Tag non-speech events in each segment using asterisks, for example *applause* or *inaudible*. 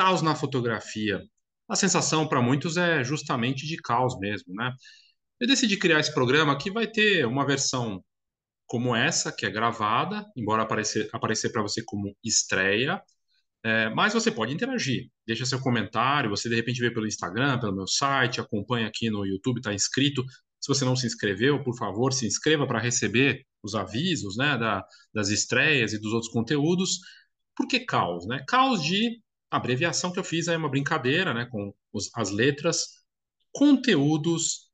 caos na fotografia. A sensação para muitos é justamente de caos mesmo, né? Eu decidi criar esse programa que vai ter uma versão como essa, que é gravada, embora aparecer, aparecer para você como estreia, é, mas você pode interagir, deixa seu comentário, você de repente vê pelo Instagram, pelo meu site, acompanha aqui no YouTube, está inscrito. Se você não se inscreveu, por favor, se inscreva para receber os avisos né, da, das estreias e dos outros conteúdos. Por que caos? Né? Caos de abreviação que eu fiz aí, uma brincadeira né, com os, as letras, conteúdos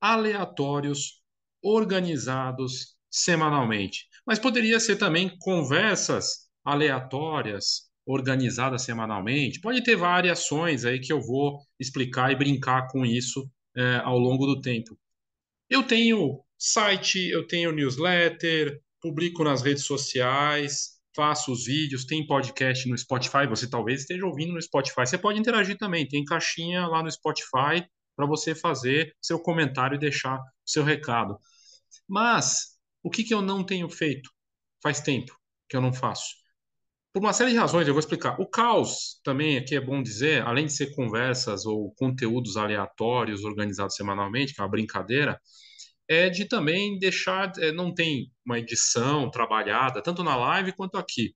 aleatórios, organizados semanalmente. Mas poderia ser também conversas aleatórias, organizada semanalmente. Pode ter variações aí que eu vou explicar e brincar com isso é, ao longo do tempo. Eu tenho site, eu tenho newsletter, publico nas redes sociais, faço os vídeos, tem podcast no Spotify. Você talvez esteja ouvindo no Spotify. Você pode interagir também, tem caixinha lá no Spotify para você fazer seu comentário e deixar seu recado. Mas o que, que eu não tenho feito? Faz tempo que eu não faço por uma série de razões, eu vou explicar. O caos também, aqui é bom dizer, além de ser conversas ou conteúdos aleatórios organizados semanalmente, que é uma brincadeira, é de também deixar, é, não tem uma edição trabalhada, tanto na live quanto aqui.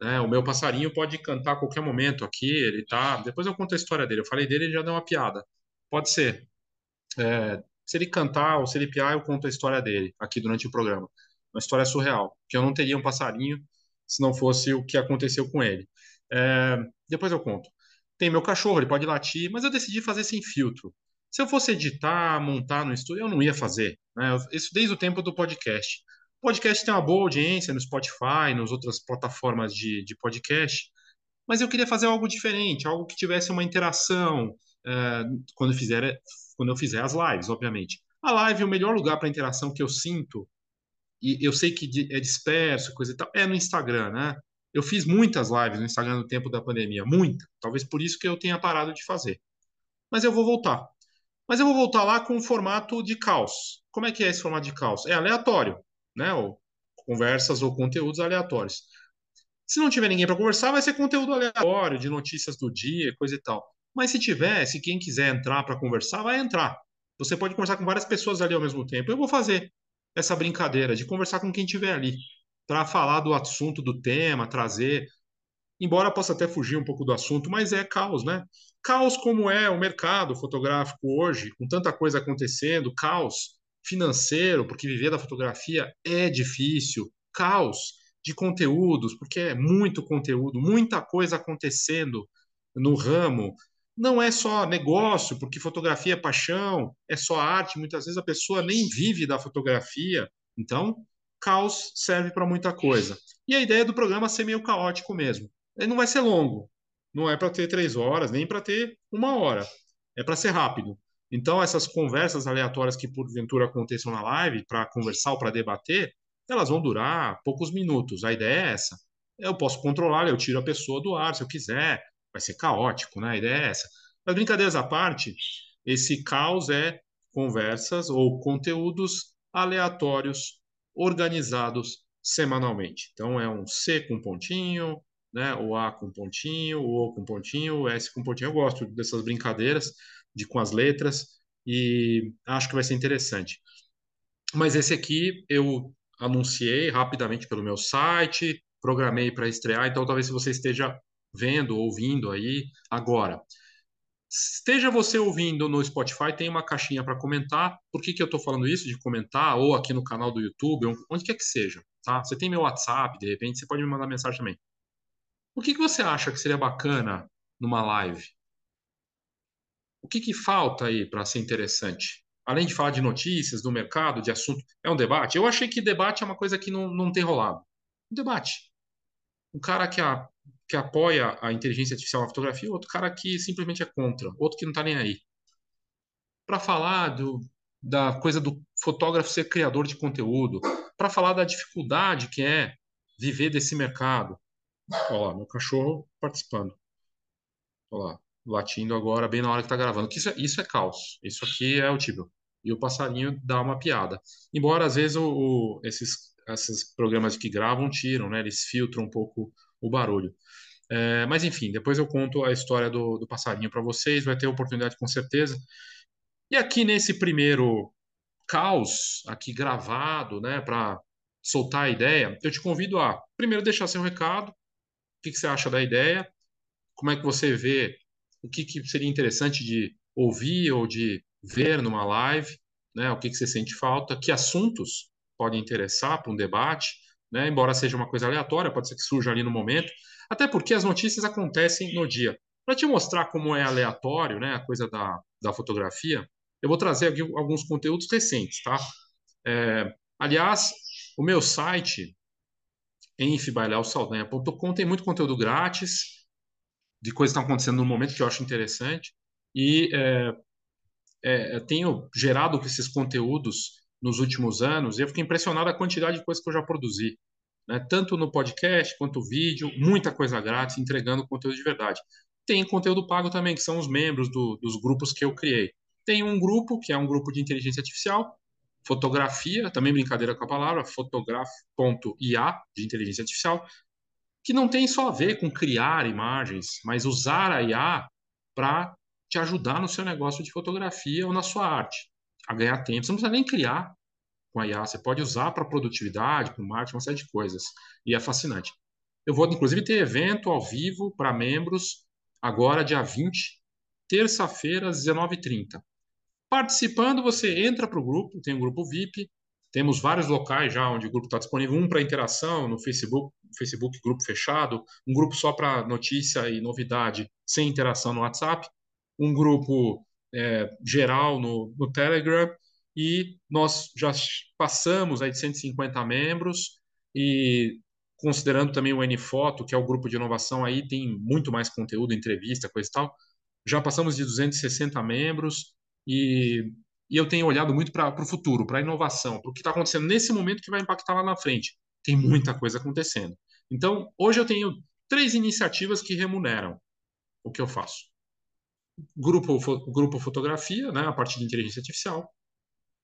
Né? O meu passarinho pode cantar a qualquer momento aqui, ele tá. Depois eu conto a história dele. Eu falei dele, ele já deu uma piada. Pode ser. É, se ele cantar ou se ele piar, eu conto a história dele aqui durante o programa. Uma história surreal, que eu não teria um passarinho se não fosse o que aconteceu com ele. É, depois eu conto. Tem meu cachorro, ele pode latir, mas eu decidi fazer sem filtro. Se eu fosse editar, montar no estúdio, eu não ia fazer. Né? Isso desde o tempo do podcast. O podcast tem uma boa audiência no Spotify, nas outras plataformas de, de podcast, mas eu queria fazer algo diferente, algo que tivesse uma interação é, quando, eu fizer, quando eu fizer as lives, obviamente. A live, o melhor lugar para interação que eu sinto e eu sei que é disperso, coisa e tal, é no Instagram, né? Eu fiz muitas lives no Instagram no tempo da pandemia, muita. Talvez por isso que eu tenha parado de fazer. Mas eu vou voltar. Mas eu vou voltar lá com um formato de caos. Como é que é esse formato de caos? É aleatório, né? Ou conversas ou conteúdos aleatórios. Se não tiver ninguém para conversar, vai ser conteúdo aleatório, de notícias do dia, coisa e tal. Mas se tiver, se quem quiser entrar para conversar, vai entrar. Você pode conversar com várias pessoas ali ao mesmo tempo. Eu vou fazer essa brincadeira de conversar com quem estiver ali, para falar do assunto do tema, trazer. Embora possa até fugir um pouco do assunto, mas é caos, né? Caos como é o mercado fotográfico hoje, com tanta coisa acontecendo, caos financeiro, porque viver da fotografia é difícil, caos de conteúdos, porque é muito conteúdo, muita coisa acontecendo no ramo, não é só negócio, porque fotografia é paixão, é só arte. Muitas vezes a pessoa nem vive da fotografia. Então, caos serve para muita coisa. E a ideia do programa é ser meio caótico mesmo. Ele não vai ser longo. Não é para ter três horas, nem para ter uma hora. É para ser rápido. Então, essas conversas aleatórias que porventura aconteçam na live, para conversar ou para debater, elas vão durar poucos minutos. A ideia é essa. Eu posso controlar, eu tiro a pessoa do ar se eu quiser vai ser caótico, né? A ideia é essa. Mas brincadeiras à parte, esse caos é conversas ou conteúdos aleatórios organizados semanalmente. Então é um C com pontinho, né? O A com pontinho, o O com pontinho, o S com pontinho. Eu gosto dessas brincadeiras de com as letras e acho que vai ser interessante. Mas esse aqui eu anunciei rapidamente pelo meu site, programei para estrear, então talvez se você esteja vendo, ouvindo aí agora. Esteja você ouvindo no Spotify, tem uma caixinha para comentar. Por que, que eu estou falando isso de comentar? Ou aqui no canal do YouTube, onde quer que seja. Tá? Você tem meu WhatsApp, de repente, você pode me mandar mensagem também. O que, que você acha que seria bacana numa live? O que, que falta aí para ser interessante? Além de falar de notícias, do mercado, de assunto, é um debate? Eu achei que debate é uma coisa que não, não tem rolado. Um debate. Um cara que a que apoia a inteligência artificial na fotografia, outro cara que simplesmente é contra, outro que não está nem aí. Para falar do, da coisa do fotógrafo ser criador de conteúdo, para falar da dificuldade que é viver desse mercado. Olha lá, meu cachorro participando. Olha lá, latindo agora, bem na hora que está gravando. Isso, é, isso é caos. Isso aqui é o tipo. E o passarinho dá uma piada. Embora, às vezes, o, o, esses, esses programas que gravam tiram, né? Eles filtram um pouco o barulho. É, mas enfim, depois eu conto a história do, do passarinho para vocês, vai ter oportunidade com certeza. E aqui nesse primeiro caos, aqui gravado, né, para soltar a ideia, eu te convido a primeiro deixar seu recado, que, que você acha da ideia, como é que você vê, o que, que seria interessante de ouvir ou de ver numa live, né, o que, que você sente falta, que assuntos podem interessar para um debate, né, embora seja uma coisa aleatória, pode ser que surja ali no momento, até porque as notícias acontecem no dia. Para te mostrar como é aleatório, né, a coisa da, da fotografia, eu vou trazer aqui alguns conteúdos recentes, tá? É, aliás, o meu site, enfibailealsaldanha.com, tem muito conteúdo grátis, de coisas que estão acontecendo no momento que eu acho interessante, e é, é, tenho gerado esses conteúdos nos últimos anos, e eu fiquei impressionado a quantidade de coisas que eu já produzi né? tanto no podcast quanto vídeo, muita coisa grátis, entregando conteúdo de verdade. Tem conteúdo pago também, que são os membros do, dos grupos que eu criei. Tem um grupo, que é um grupo de inteligência artificial, fotografia, também brincadeira com a palavra, fotograf.ia, de inteligência artificial, que não tem só a ver com criar imagens, mas usar a IA para te ajudar no seu negócio de fotografia ou na sua arte, a ganhar tempo. Você não precisa nem criar, com a IA. Você pode usar para produtividade, para marketing, uma série de coisas. E é fascinante. Eu vou, inclusive, ter evento ao vivo para membros agora, dia 20, terça-feira, às 19h30. Participando, você entra para o grupo, tem um grupo VIP, temos vários locais já onde o grupo está disponível, um para interação no Facebook, Facebook grupo fechado, um grupo só para notícia e novidade sem interação no WhatsApp, um grupo é, geral no, no Telegram e nós já passamos aí de 150 membros e considerando também o NFoto, que é o grupo de inovação aí, tem muito mais conteúdo, entrevista, coisa e tal, já passamos de 260 membros e, e eu tenho olhado muito para o futuro, para a inovação, para o que está acontecendo nesse momento que vai impactar lá na frente. Tem muita coisa acontecendo. Então, hoje eu tenho três iniciativas que remuneram o que eu faço. Grupo, grupo fotografia, né, a partir de inteligência artificial,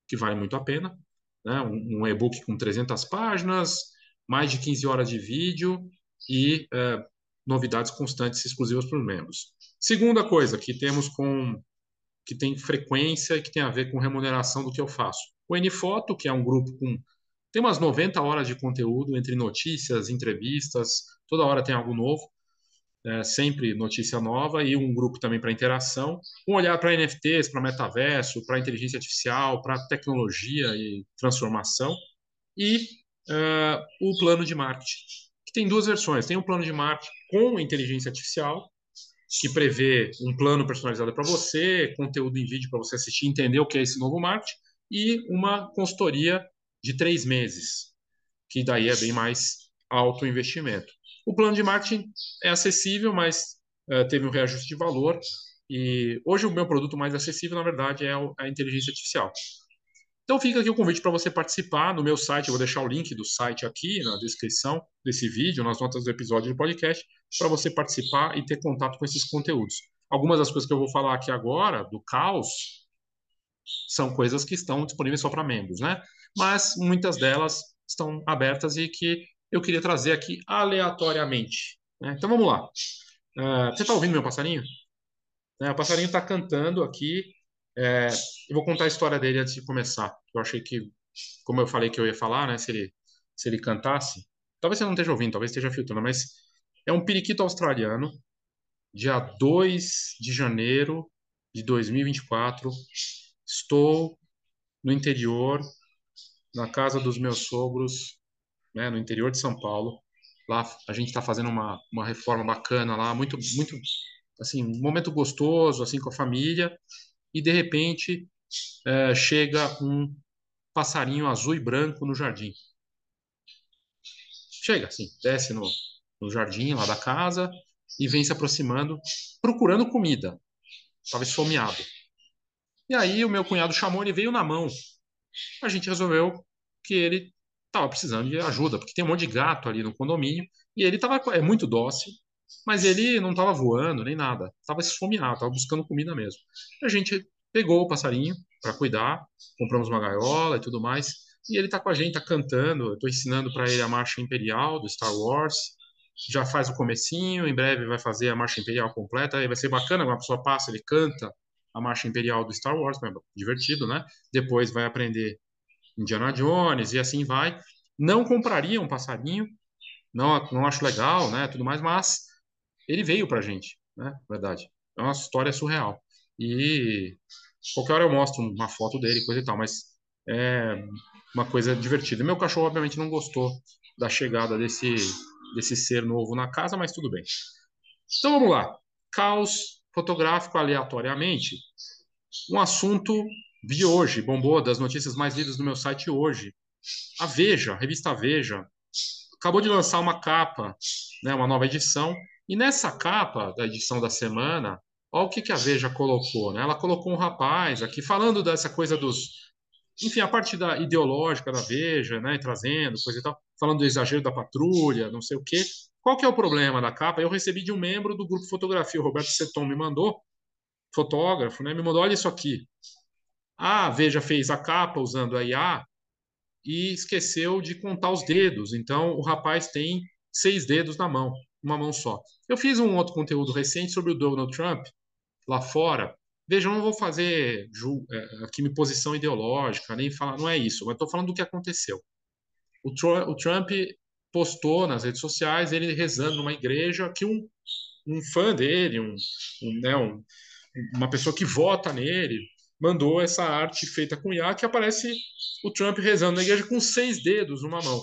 que vale muito a pena. Né? Um, um e-book com 300 páginas, mais de 15 horas de vídeo e é, novidades constantes exclusivas para os membros. Segunda coisa que temos com que tem frequência e que tem a ver com remuneração do que eu faço. O Nfoto, que é um grupo com tem umas 90 horas de conteúdo entre notícias, entrevistas, toda hora tem algo novo é, sempre notícia nova e um grupo também para interação, um olhar para NFTs, para metaverso, para inteligência artificial, para tecnologia e transformação e uh, o plano de marketing, que tem duas versões. Tem um plano de marketing com inteligência artificial, que prevê um plano personalizado para você, conteúdo em vídeo para você assistir, entender o que é esse novo marketing, e uma consultoria de três meses, que daí é bem mais alto investimento. O plano de marketing é acessível, mas uh, teve um reajuste de valor. E hoje o meu produto mais acessível, na verdade, é a inteligência artificial. Então fica aqui o convite para você participar no meu site. Eu vou deixar o link do site aqui na descrição desse vídeo, nas notas do episódio do podcast, para você participar e ter contato com esses conteúdos. Algumas das coisas que eu vou falar aqui agora, do caos, são coisas que estão disponíveis só para membros, né? Mas muitas delas estão abertas e que eu queria trazer aqui aleatoriamente. Né? Então vamos lá. Uh, você está ouvindo meu passarinho? É, o passarinho está cantando aqui. É, eu vou contar a história dele antes de começar. Eu achei que, como eu falei que eu ia falar, né, se ele, se ele cantasse, talvez você não esteja ouvindo, talvez esteja filtrando, mas é um periquito australiano, dia 2 de janeiro de 2024. Estou no interior, na casa dos meus sogros, né, no interior de São Paulo. Lá a gente está fazendo uma, uma reforma bacana lá, muito, muito, assim, um momento gostoso, assim, com a família. E, de repente, é, chega um passarinho azul e branco no jardim. Chega, assim, desce no, no jardim lá da casa e vem se aproximando, procurando comida. Estava esfomeado. E aí o meu cunhado chamou, ele veio na mão. A gente resolveu que ele estava precisando de ajuda, porque tem um monte de gato ali no condomínio, e ele tava, é muito dócil, mas ele não estava voando nem nada, estava esfomeado, estava buscando comida mesmo. A gente pegou o passarinho para cuidar, compramos uma gaiola e tudo mais, e ele está com a gente, está cantando, eu estou ensinando para ele a marcha imperial do Star Wars, já faz o comecinho, em breve vai fazer a marcha imperial completa, aí vai ser bacana, uma pessoa passa, ele canta a marcha imperial do Star Wars, é divertido, né? Depois vai aprender Indiana Jones e assim vai. Não compraria um passarinho, não, não acho legal, né? Tudo mais, mas ele veio pra gente, né? Verdade. É uma história surreal. E qualquer hora eu mostro uma foto dele, coisa e tal, mas é uma coisa divertida. Meu cachorro, obviamente, não gostou da chegada desse, desse ser novo na casa, mas tudo bem. Então vamos lá. Caos fotográfico aleatoriamente. Um assunto de hoje, bombou, das notícias mais lidas no meu site hoje. A Veja, a revista Veja, acabou de lançar uma capa, né, uma nova edição, e nessa capa da edição da semana, olha o que, que a Veja colocou. Né? Ela colocou um rapaz aqui falando dessa coisa dos. Enfim, a parte da ideológica da Veja, né, trazendo coisa e tal, falando do exagero da patrulha, não sei o quê. Qual que é o problema da capa? Eu recebi de um membro do grupo Fotografia, o Roberto Seton me mandou, fotógrafo, né, me mandou, olha isso aqui. A Veja fez a capa usando a IA e esqueceu de contar os dedos. Então, o rapaz tem seis dedos na mão, uma mão só. Eu fiz um outro conteúdo recente sobre o Donald Trump lá fora. Veja, eu não vou fazer é, aqui minha posição ideológica, nem falar, não é isso, mas estou falando do que aconteceu. O, o Trump postou nas redes sociais ele rezando numa igreja que um, um fã dele, um, um, né, um, uma pessoa que vota nele, mandou essa arte feita com IA que aparece o Trump rezando na igreja com seis dedos numa mão.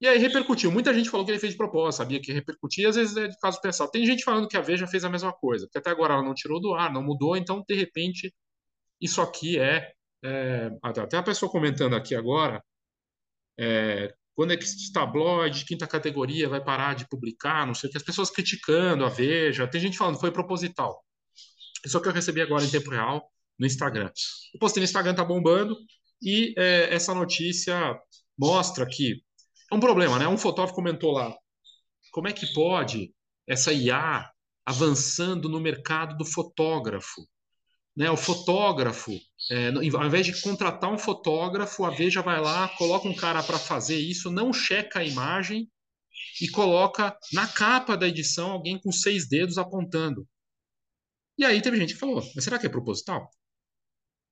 E aí repercutiu. Muita gente falou que ele fez de propósito, sabia que repercutia, às vezes é de caso pensar. Tem gente falando que a Veja fez a mesma coisa, que até agora ela não tirou do ar, não mudou, então, de repente, isso aqui é. é até a pessoa comentando aqui agora, é, quando é que esse tabloide de quinta categoria vai parar de publicar, não sei o que, as pessoas criticando a Veja, tem gente falando que foi proposital. Isso que eu recebi agora em tempo real no Instagram. O postei no Instagram tá bombando e é, essa notícia mostra que é um problema, né? Um fotógrafo comentou lá, como é que pode essa IA avançando no mercado do fotógrafo? Né, o fotógrafo, é, ao invés de contratar um fotógrafo, a Veja vai lá, coloca um cara para fazer isso, não checa a imagem e coloca na capa da edição alguém com seis dedos apontando. E aí teve gente que falou, mas será que é proposital?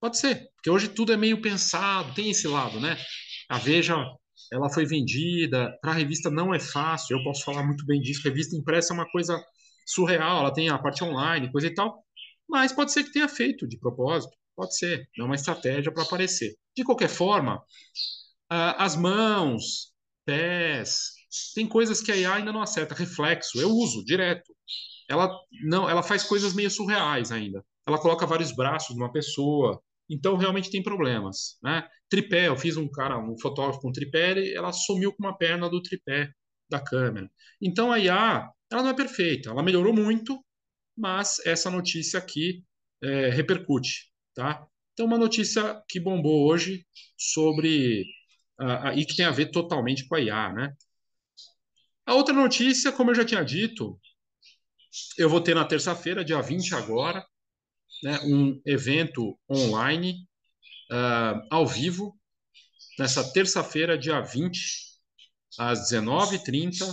Pode ser, porque hoje tudo é meio pensado, tem esse lado, né? A Veja, ela foi vendida, para a revista não é fácil, eu posso falar muito bem disso, revista impressa é uma coisa surreal, ela tem a parte online, coisa e tal, mas pode ser que tenha feito de propósito, pode ser, é uma estratégia para aparecer. De qualquer forma, as mãos, pés, tem coisas que a IA ainda não acerta, reflexo, eu uso direto ela não, ela faz coisas meio surreais ainda. Ela coloca vários braços numa pessoa, então realmente tem problemas, né? Tripé, eu fiz um cara, um fotógrafo com tripé, ela sumiu com uma perna do tripé da câmera. Então a IA, ela não é perfeita, ela melhorou muito, mas essa notícia aqui é, repercute, tá? Então uma notícia que bombou hoje sobre uh, e que tem a ver totalmente com a IA, né? A outra notícia, como eu já tinha dito, eu vou ter na terça-feira, dia 20 agora, né, um evento online, uh, ao vivo, nessa terça-feira, dia 20, às 19h30,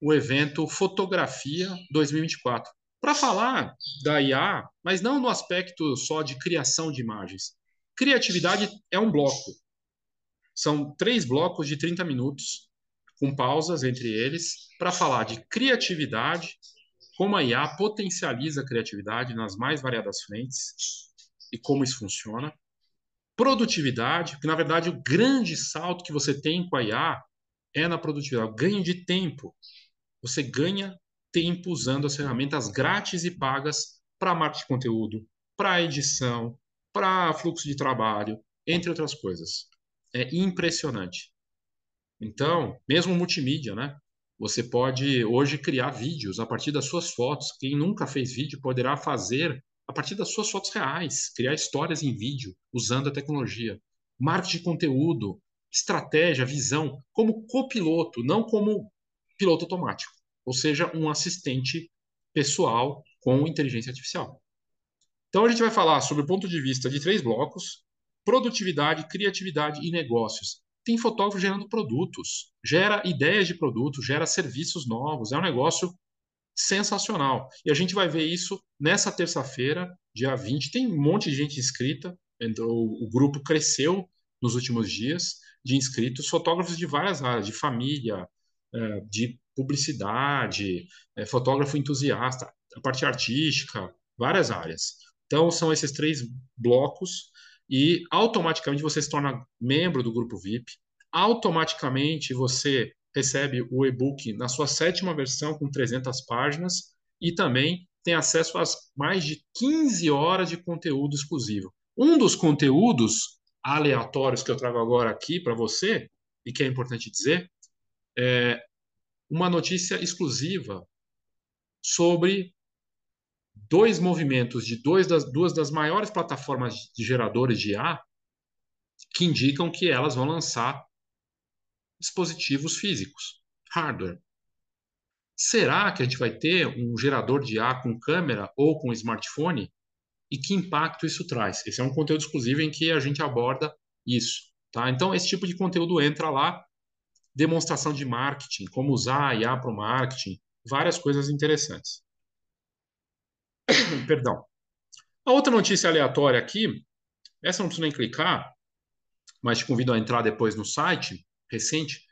o evento Fotografia 2024. Para falar da IA, mas não no aspecto só de criação de imagens. Criatividade é um bloco. São três blocos de 30 minutos, com pausas entre eles, para falar de criatividade, como a IA potencializa a criatividade nas mais variadas frentes e como isso funciona. Produtividade, porque na verdade o grande salto que você tem com a IA é na produtividade, o ganho de tempo. Você ganha tempo usando as ferramentas grátis e pagas para marketing de conteúdo, para edição, para fluxo de trabalho, entre outras coisas. É impressionante. Então, mesmo multimídia, né? Você pode hoje criar vídeos a partir das suas fotos. Quem nunca fez vídeo poderá fazer a partir das suas fotos reais, criar histórias em vídeo usando a tecnologia. Marketing de conteúdo, estratégia, visão, como copiloto, não como piloto automático, ou seja, um assistente pessoal com inteligência artificial. Então a gente vai falar sobre o ponto de vista de três blocos: produtividade, criatividade e negócios. Tem fotógrafo gerando produtos, gera ideias de produtos, gera serviços novos. É um negócio sensacional. E a gente vai ver isso nessa terça-feira, dia 20. Tem um monte de gente inscrita, o grupo cresceu nos últimos dias de inscritos, fotógrafos de várias áreas, de família, é, de publicidade, é, fotógrafo entusiasta, a parte artística, várias áreas. Então, são esses três blocos e automaticamente você se torna membro do grupo VIP, automaticamente você recebe o e-book na sua sétima versão com 300 páginas e também tem acesso às mais de 15 horas de conteúdo exclusivo. Um dos conteúdos aleatórios que eu trago agora aqui para você, e que é importante dizer, é uma notícia exclusiva sobre dois movimentos de dois das, duas das maiores plataformas de geradores de IA que indicam que elas vão lançar dispositivos físicos, hardware. Será que a gente vai ter um gerador de IA com câmera ou com smartphone? E que impacto isso traz? Esse é um conteúdo exclusivo em que a gente aborda isso. Tá? Então, esse tipo de conteúdo entra lá. Demonstração de marketing, como usar a IA para o marketing, várias coisas interessantes. *coughs* Perdão. A outra notícia aleatória aqui, essa não precisa nem clicar, mas te convido a entrar depois no site recente.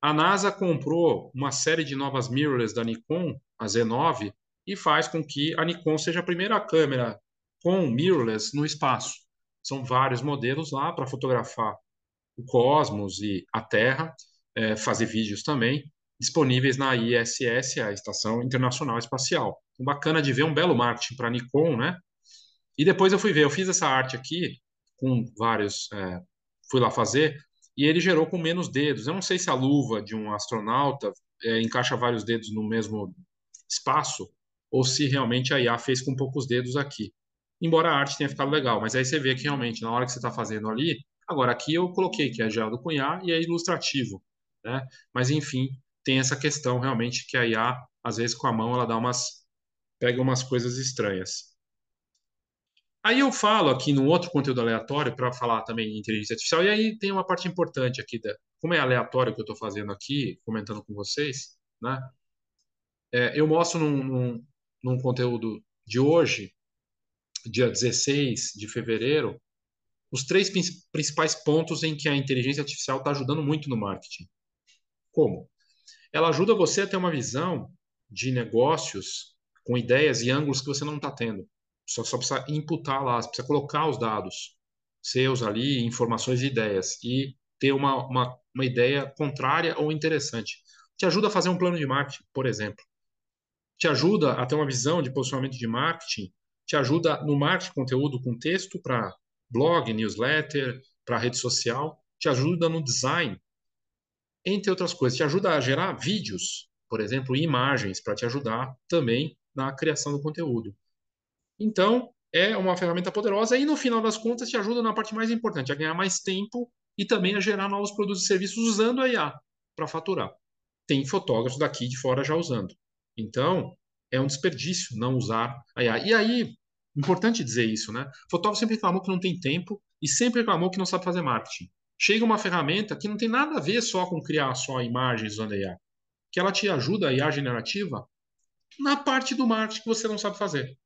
A NASA comprou uma série de novas mirrorless da Nikon, a Z9, e faz com que a Nikon seja a primeira câmera com mirrorless no espaço. São vários modelos lá para fotografar o cosmos e a Terra, é, fazer vídeos também, disponíveis na ISS, a Estação Internacional Espacial. Bacana de ver um belo marketing para Nikon, né? E depois eu fui ver, eu fiz essa arte aqui com vários, é, fui lá fazer, e ele gerou com menos dedos. Eu não sei se a luva de um astronauta é, encaixa vários dedos no mesmo espaço, ou se realmente a IA fez com poucos dedos aqui. Embora a arte tenha ficado legal, mas aí você vê que realmente, na hora que você está fazendo ali, agora aqui eu coloquei que é Geraldo Cunhar e é ilustrativo, né? Mas enfim, tem essa questão realmente que a IA, às vezes com a mão, ela dá umas, pega umas coisas estranhas. Aí eu falo aqui no outro conteúdo aleatório para falar também de inteligência artificial, e aí tem uma parte importante aqui, da, como é aleatório que eu estou fazendo aqui, comentando com vocês, né? É, eu mostro num, num, num conteúdo de hoje, dia 16 de fevereiro, os três principais pontos em que a inteligência artificial está ajudando muito no marketing. Como? Ela ajuda você a ter uma visão de negócios com ideias e ângulos que você não está tendo. Só, só precisa imputar lá, precisa colocar os dados seus ali, informações e ideias, e ter uma, uma, uma ideia contrária ou interessante. Te ajuda a fazer um plano de marketing, por exemplo te ajuda a ter uma visão de posicionamento de marketing, te ajuda no marketing conteúdo com texto para blog, newsletter, para rede social, te ajuda no design, entre outras coisas, te ajuda a gerar vídeos, por exemplo, imagens, para te ajudar também na criação do conteúdo. Então, é uma ferramenta poderosa e, no final das contas, te ajuda na parte mais importante, a ganhar mais tempo e também a gerar novos produtos e serviços usando a IA para faturar. Tem fotógrafos daqui de fora já usando. Então, é um desperdício não usar a IA. E aí, importante dizer isso, né? Fotógrafo sempre reclamou que não tem tempo e sempre reclamou que não sabe fazer marketing. Chega uma ferramenta que não tem nada a ver só com criar só imagens usando a IA, que ela te ajuda, a IA generativa, na parte do marketing que você não sabe fazer.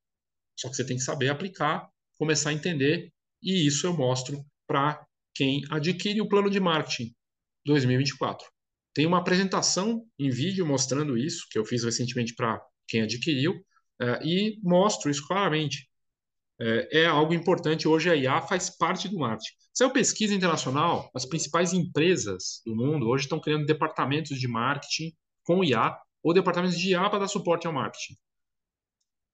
Só que você tem que saber aplicar, começar a entender, e isso eu mostro para quem adquire o plano de marketing 2024. Tem uma apresentação em vídeo mostrando isso, que eu fiz recentemente para quem adquiriu, é, e mostro isso claramente. É, é, algo importante. Hoje a IA faz parte do marketing. Se é uma pesquisa internacional, as principais empresas do mundo hoje estão criando departamentos de marketing com IA ou departamentos de IA para dar suporte ao marketing.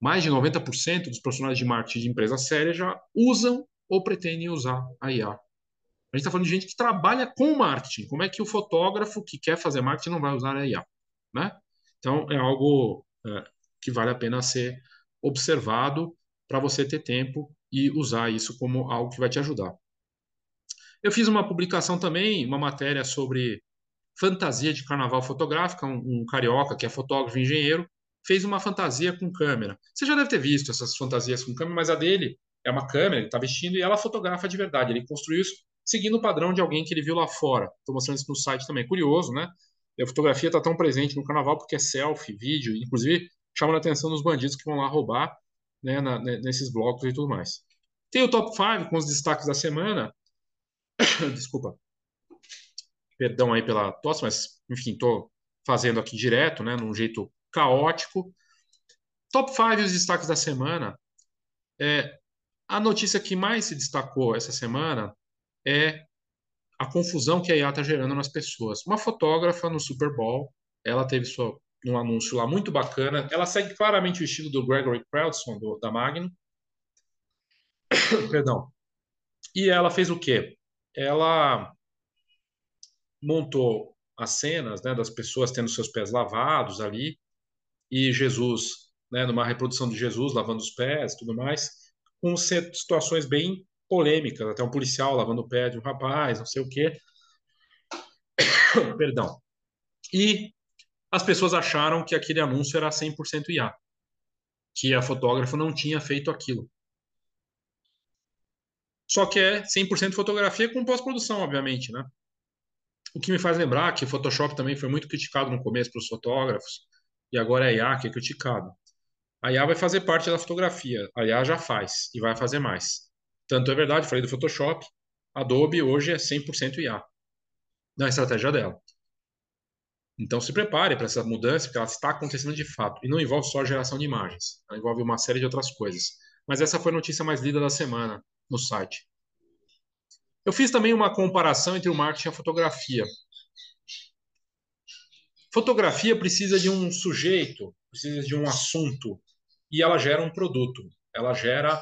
Mais de 90% dos profissionais de marketing de empresas sérias já usam ou pretendem usar a IA. A gente está falando de gente que trabalha com marketing. Como é que o fotógrafo que quer fazer marketing não vai usar a IA? Né? Então, é algo é, que vale a pena ser observado para você ter tempo e usar isso como algo que vai te ajudar. Eu fiz uma publicação também, uma matéria sobre fantasia de carnaval fotográfica. Um, um carioca que é fotógrafo e engenheiro fez uma fantasia com câmera. Você já deve ter visto essas fantasias com câmera, mas a dele é uma câmera, ele está vestindo e ela fotografa de verdade. Ele construiu isso seguindo o padrão de alguém que ele viu lá fora. Estou mostrando isso no site também. Curioso, né? a fotografia está tão presente no carnaval porque é selfie, vídeo, inclusive chamando a atenção dos bandidos que vão lá roubar né, na, nesses blocos e tudo mais. Tem o top 5 com os destaques da semana. *coughs* Desculpa. Perdão aí pela tosse, mas enfim, estou fazendo aqui direto, né, num jeito caótico. Top 5 e os destaques da semana. É, a notícia que mais se destacou essa semana é a confusão que a IA está gerando nas pessoas. Uma fotógrafa no Super Bowl, ela teve sua, um anúncio lá muito bacana. Ela segue claramente o estilo do Gregory Crowdson, do, da Magnum. *coughs* Perdão. E ela fez o quê? Ela montou as cenas né, das pessoas tendo seus pés lavados ali e Jesus, né, numa reprodução de Jesus lavando os pés tudo mais, com situações bem polêmicas, até um policial lavando o pé de um rapaz, não sei o quê. *coughs* Perdão. E as pessoas acharam que aquele anúncio era 100% IA, que a fotógrafa não tinha feito aquilo. Só que é 100% fotografia com pós-produção, obviamente, né? O que me faz lembrar que o Photoshop também foi muito criticado no começo para os fotógrafos, e agora é a IA que é criticado. A IA vai fazer parte da fotografia, a IA já faz e vai fazer mais. Tanto é verdade, falei do Photoshop, Adobe hoje é 100% IA na estratégia dela. Então se prepare para essa mudança, porque ela está acontecendo de fato. E não envolve só a geração de imagens, ela envolve uma série de outras coisas. Mas essa foi a notícia mais lida da semana no site. Eu fiz também uma comparação entre o marketing e a fotografia. Fotografia precisa de um sujeito, precisa de um assunto, e ela gera um produto. Ela gera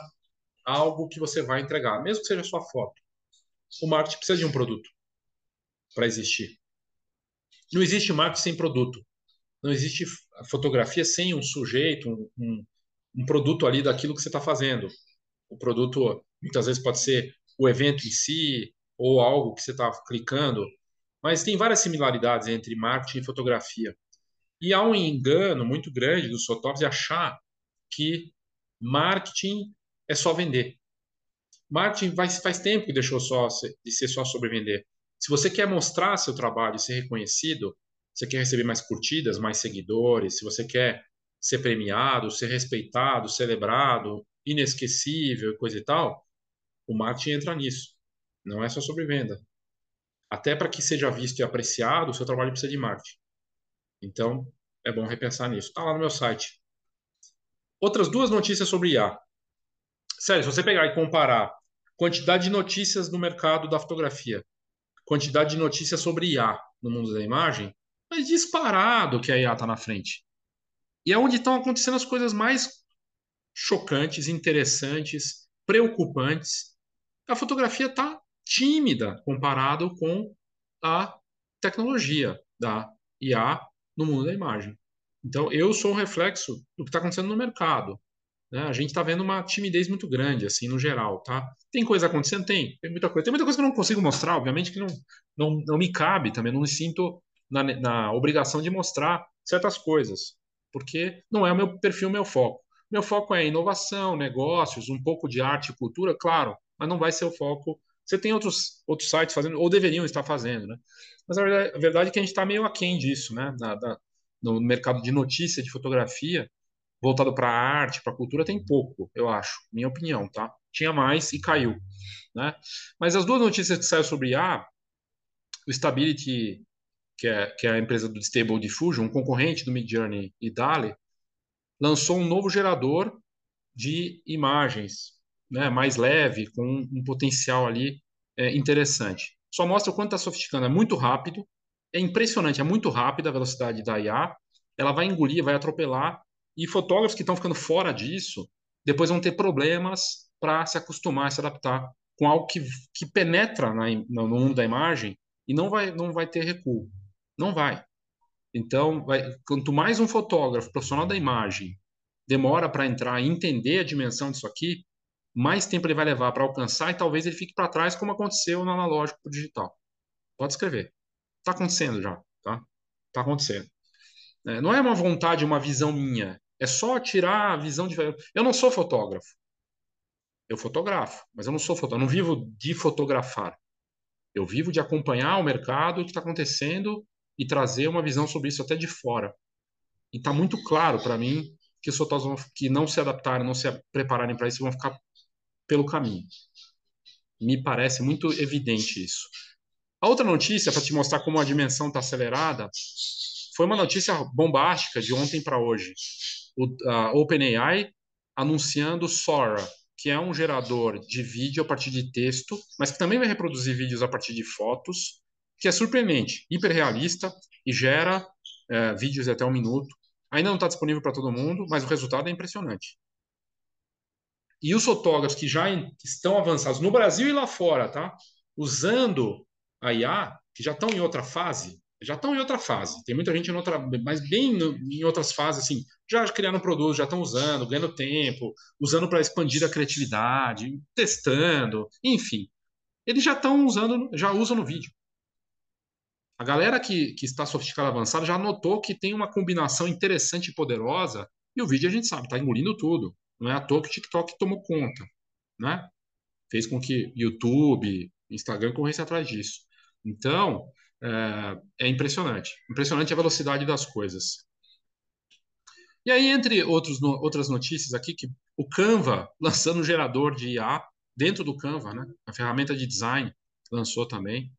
algo que você vai entregar, mesmo que seja sua foto. O marketing precisa de um produto para existir. Não existe marketing sem produto. Não existe fotografia sem um sujeito, um, um, um produto ali daquilo que você está fazendo. O produto muitas vezes pode ser o evento em si ou algo que você está clicando, mas tem várias similaridades entre marketing e fotografia. E há um engano muito grande dos fotógrafos de achar que marketing é só vender. Marketing faz, faz tempo que deixou só de ser só sobre vender. Se você quer mostrar seu trabalho, ser reconhecido, você quer receber mais curtidas, mais seguidores, se você quer ser premiado, ser respeitado, celebrado, inesquecível, coisa e tal, o marketing entra nisso. Não é só sobre venda. Até para que seja visto e apreciado, o seu trabalho precisa de marketing. Então, é bom repensar nisso. Está lá no meu site. Outras duas notícias sobre IA. Sério, se você pegar e comparar quantidade de notícias no mercado da fotografia, quantidade de notícias sobre IA no mundo da imagem, é disparado que a IA está na frente. E é onde estão acontecendo as coisas mais chocantes, interessantes, preocupantes. A fotografia está tímida comparado com a tecnologia da IA no mundo da imagem. Então, eu sou um reflexo do que está acontecendo no mercado. Né? A gente está vendo uma timidez muito grande, assim, no geral, tá? Tem coisa acontecendo? Tem. Tem muita coisa. Tem muita coisa que eu não consigo mostrar, obviamente, que não, não, não me cabe também. Não me sinto na, na obrigação de mostrar certas coisas, porque não é o meu perfil, meu foco. Meu foco é inovação, negócios, um pouco de arte e cultura, claro, mas não vai ser o foco. Você tem outros, outros sites fazendo, ou deveriam estar fazendo, né? Mas a verdade, a verdade é que a gente está meio aquém disso, né? Na, da, no mercado de notícia, de fotografia, voltado para a arte, para a cultura, tem pouco, eu acho, minha opinião, tá? Tinha mais e caiu, né? Mas as duas notícias que saíram sobre IA, o Stability, que é, que é a empresa do Stable Diffusion, um concorrente do Midjourney e DALI, lançou um novo gerador de imagens, né, mais leve, com um potencial ali é, interessante. Só mostra o quanto está sofisticando. É muito rápido, é impressionante, é muito rápida a velocidade da IA. Ela vai engolir, vai atropelar e fotógrafos que estão ficando fora disso, depois vão ter problemas para se acostumar, se adaptar com algo que, que penetra na, no mundo da imagem e não vai, não vai ter recuo. Não vai. Então, vai, quanto mais um fotógrafo profissional da imagem demora para entrar e entender a dimensão disso aqui, mais tempo ele vai levar para alcançar e talvez ele fique para trás, como aconteceu no analógico para digital. Pode escrever. Está acontecendo já. Tá? Tá acontecendo. É, não é uma vontade, uma visão minha. É só tirar a visão de. Eu não sou fotógrafo. Eu fotografo, mas eu não sou fotógrafo. Eu não vivo de fotografar. Eu vivo de acompanhar o mercado, o que está acontecendo e trazer uma visão sobre isso até de fora. E está muito claro para mim que os fotógrafos que não se adaptarem, não se prepararem para isso, vão ficar pelo caminho. Me parece muito evidente isso. A outra notícia, para te mostrar como a dimensão está acelerada, foi uma notícia bombástica de ontem para hoje. O a OpenAI anunciando Sora, que é um gerador de vídeo a partir de texto, mas que também vai reproduzir vídeos a partir de fotos, que é surpreendente, hiperrealista e gera é, vídeos de até um minuto. Ainda não está disponível para todo mundo, mas o resultado é impressionante. E os fotógrafos que já estão avançados no Brasil e lá fora, tá? Usando a IA, que já estão em outra fase, já estão em outra fase. Tem muita gente em outra, mas bem no, em outras fases, assim, já criaram produtos, já estão usando, ganhando tempo, usando para expandir a criatividade, testando, enfim. Eles já estão usando, já usam no vídeo. A galera que, que está sofisticada avançada já notou que tem uma combinação interessante e poderosa, e o vídeo a gente sabe, está engolindo tudo. Não é à toa que o TikTok tomou conta, né? Fez com que YouTube, Instagram corresse atrás disso. Então, é, é impressionante. Impressionante a velocidade das coisas. E aí, entre outros, no, outras notícias aqui, que o Canva *laughs* lançando um gerador de IA dentro do Canva, né? A ferramenta de design lançou também.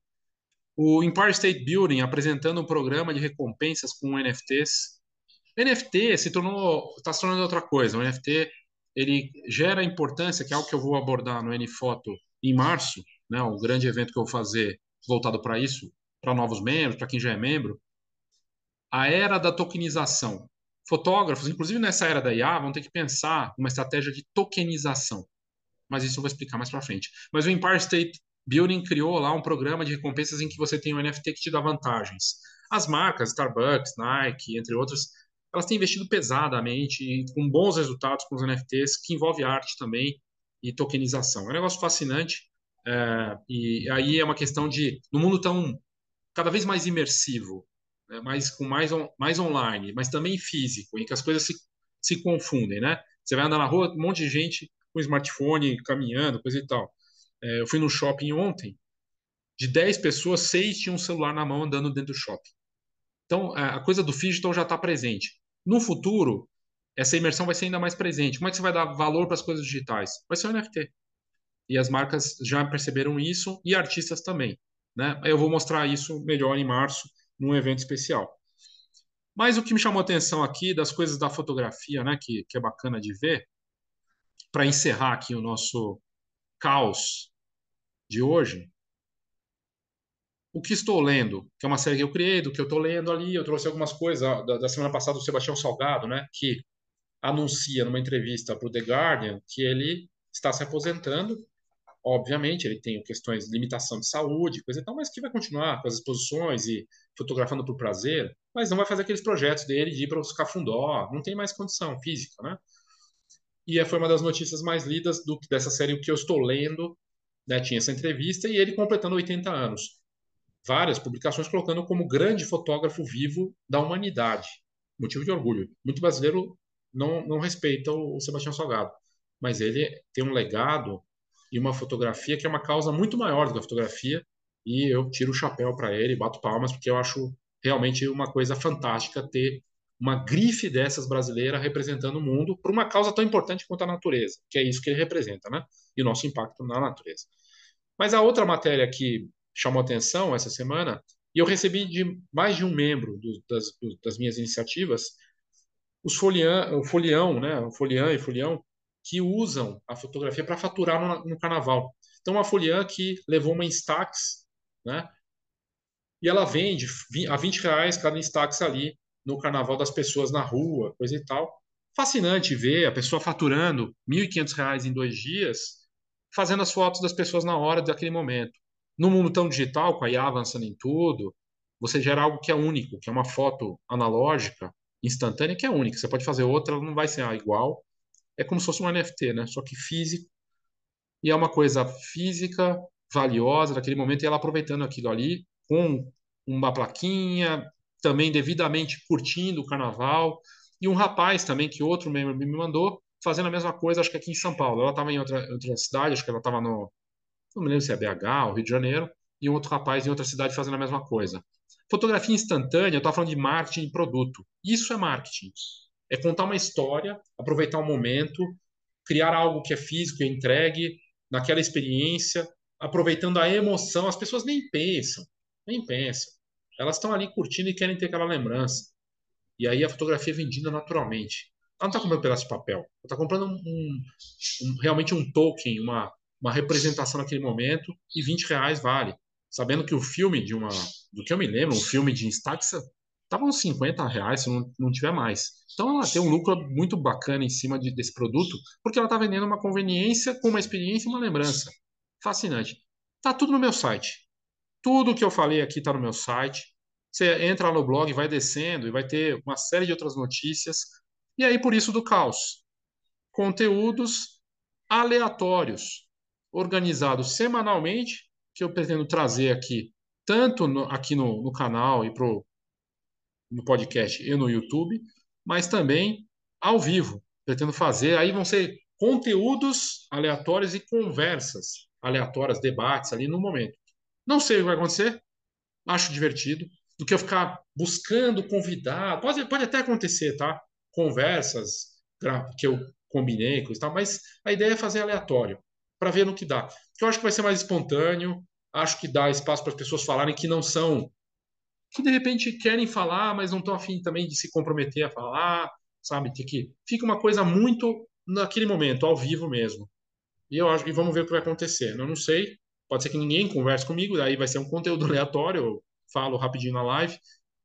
O Empire State Building apresentando um programa de recompensas com NFTs. NFT se tornou, está se tornando outra coisa. O NFT ele gera importância, que é algo que eu vou abordar no NFoto em março, né? O grande evento que eu vou fazer voltado para isso para novos membros, para quem já é membro, a era da tokenização. Fotógrafos, inclusive nessa era da IA, vão ter que pensar uma estratégia de tokenização. Mas isso eu vou explicar mais para frente. Mas o Empire State Building criou lá um programa de recompensas em que você tem um NFT que te dá vantagens. As marcas, Starbucks, Nike, entre outras, elas têm investido pesadamente e com bons resultados com os NFTs, que envolve arte também e tokenização. É um negócio fascinante. É, e aí é uma questão de, no mundo tão cada vez mais imersivo, né? mais, com mais, on, mais online, mas também físico, em que as coisas se, se confundem, né? Você vai andar na rua, um monte de gente com smartphone, caminhando, coisa e tal. É, eu fui no shopping ontem, de 10 pessoas, 6 tinham um celular na mão andando dentro do shopping. Então, a coisa do digital já está presente. No futuro, essa imersão vai ser ainda mais presente. Como é que você vai dar valor para as coisas digitais? Vai ser o NFT. E as marcas já perceberam isso e artistas também. Né? Eu vou mostrar isso melhor em março, num evento especial. Mas o que me chamou a atenção aqui, das coisas da fotografia, né, que, que é bacana de ver, para encerrar aqui o nosso caos de hoje, o que estou lendo, que é uma série que eu criei, do que eu estou lendo ali, eu trouxe algumas coisas da, da semana passada do Sebastião Salgado, né, que anuncia numa entrevista para o The Guardian que ele está se aposentando Obviamente, ele tem questões de limitação de saúde, coisa e tal, mas que vai continuar com as exposições e fotografando por prazer, mas não vai fazer aqueles projetos dele de ir para os cafundó, não tem mais condição física, né? E foi uma das notícias mais lidas do, dessa série que eu estou lendo, né? Tinha essa entrevista e ele completando 80 anos. Várias publicações colocando como grande fotógrafo vivo da humanidade. Motivo de orgulho. Muito brasileiro não, não respeita o Sebastião Salgado, mas ele tem um legado e uma fotografia que é uma causa muito maior do que a fotografia. E eu tiro o chapéu para ele, bato palmas, porque eu acho realmente uma coisa fantástica ter uma grife dessas brasileira representando o mundo por uma causa tão importante quanto a natureza, que é isso que ele representa, né? E o nosso impacto na natureza. Mas a outra matéria que chamou atenção essa semana, e eu recebi de mais de um membro do, das, das, minhas iniciativas, os folião, o folião, né? O folião e folião, que usam a fotografia para faturar no, no, carnaval. Então, uma foliã que levou uma Instax, né? E ela vende a 20 reais cada Instax ali no carnaval das pessoas na rua, coisa e tal. Fascinante ver a pessoa faturando R$ 1.500 em dois dias, fazendo as fotos das pessoas na hora daquele momento. No mundo tão digital, com a IA avançando em tudo, você gera algo que é único, que é uma foto analógica, instantânea, que é única. Você pode fazer outra, ela não vai ser igual, é como se fosse um NFT, né? Só que físico. E é uma coisa física, valiosa naquele momento, e ela aproveitando aquilo ali, com uma plaquinha, também devidamente curtindo o carnaval. E um rapaz também, que outro membro me mandou, fazendo a mesma coisa, acho que aqui em São Paulo. Ela estava em outra, outra cidade, acho que ela estava no. Não me lembro se é BH ou Rio de Janeiro, e um outro rapaz em outra cidade fazendo a mesma coisa. Fotografia instantânea, eu estava falando de marketing de produto. Isso é marketing. É contar uma história, aproveitar um momento, criar algo que é físico e entregue naquela experiência, aproveitando a emoção. As pessoas nem pensam, nem pensam. Elas estão ali curtindo e querem ter aquela lembrança. E aí a fotografia é vendida naturalmente. Ela não está comprando um pedaço de papel. Ela está comprando um, um, realmente um token, uma, uma representação naquele momento, e 20 reais vale. Sabendo que o filme de uma. Do que eu me lembro, um filme de Instax estava uns 50 reais, se não, não tiver mais. Então ela tem um lucro muito bacana em cima de, desse produto, porque ela está vendendo uma conveniência com uma experiência e uma lembrança. Fascinante. Tá tudo no meu site. Tudo que eu falei aqui está no meu site. Você entra no blog, vai descendo e vai ter uma série de outras notícias. E aí, por isso do caos. Conteúdos aleatórios, organizados semanalmente, que eu pretendo trazer aqui, tanto no, aqui no, no canal e pro, no podcast e no YouTube, mas também ao vivo. Pretendo fazer, aí vão ser conteúdos aleatórios e conversas aleatórias, debates ali no momento. Não sei o que vai acontecer, acho divertido, do que eu ficar buscando convidar. Pode, pode até acontecer, tá? Conversas que eu combinei com tal, mas a ideia é fazer aleatório, para ver no que dá. Porque eu acho que vai ser mais espontâneo, acho que dá espaço para as pessoas falarem que não são que de repente querem falar, mas não estão afim também de se comprometer a falar, sabe? Que, que fica uma coisa muito naquele momento, ao vivo mesmo. E eu acho e vamos ver o que vai acontecer. Eu não sei, pode ser que ninguém converse comigo, daí vai ser um conteúdo *laughs* aleatório, eu falo rapidinho na live,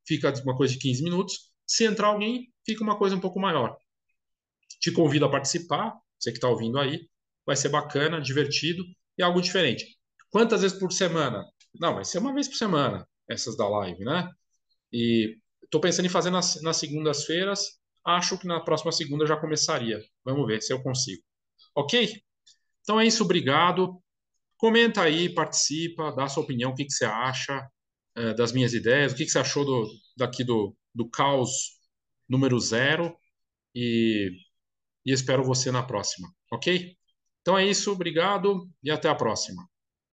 fica uma coisa de 15 minutos. Se entrar alguém, fica uma coisa um pouco maior. Te convido a participar, você que está ouvindo aí, vai ser bacana, divertido e algo diferente. Quantas vezes por semana? Não, vai ser uma vez por semana essas da live, né? E estou pensando em fazer nas, nas segundas-feiras. Acho que na próxima segunda já começaria. Vamos ver se eu consigo. Ok? Então é isso, obrigado. Comenta aí, participa, dá sua opinião, o que, que você acha é, das minhas ideias, o que, que você achou do, daqui do, do caos número zero. E, e espero você na próxima, ok? Então é isso, obrigado e até a próxima.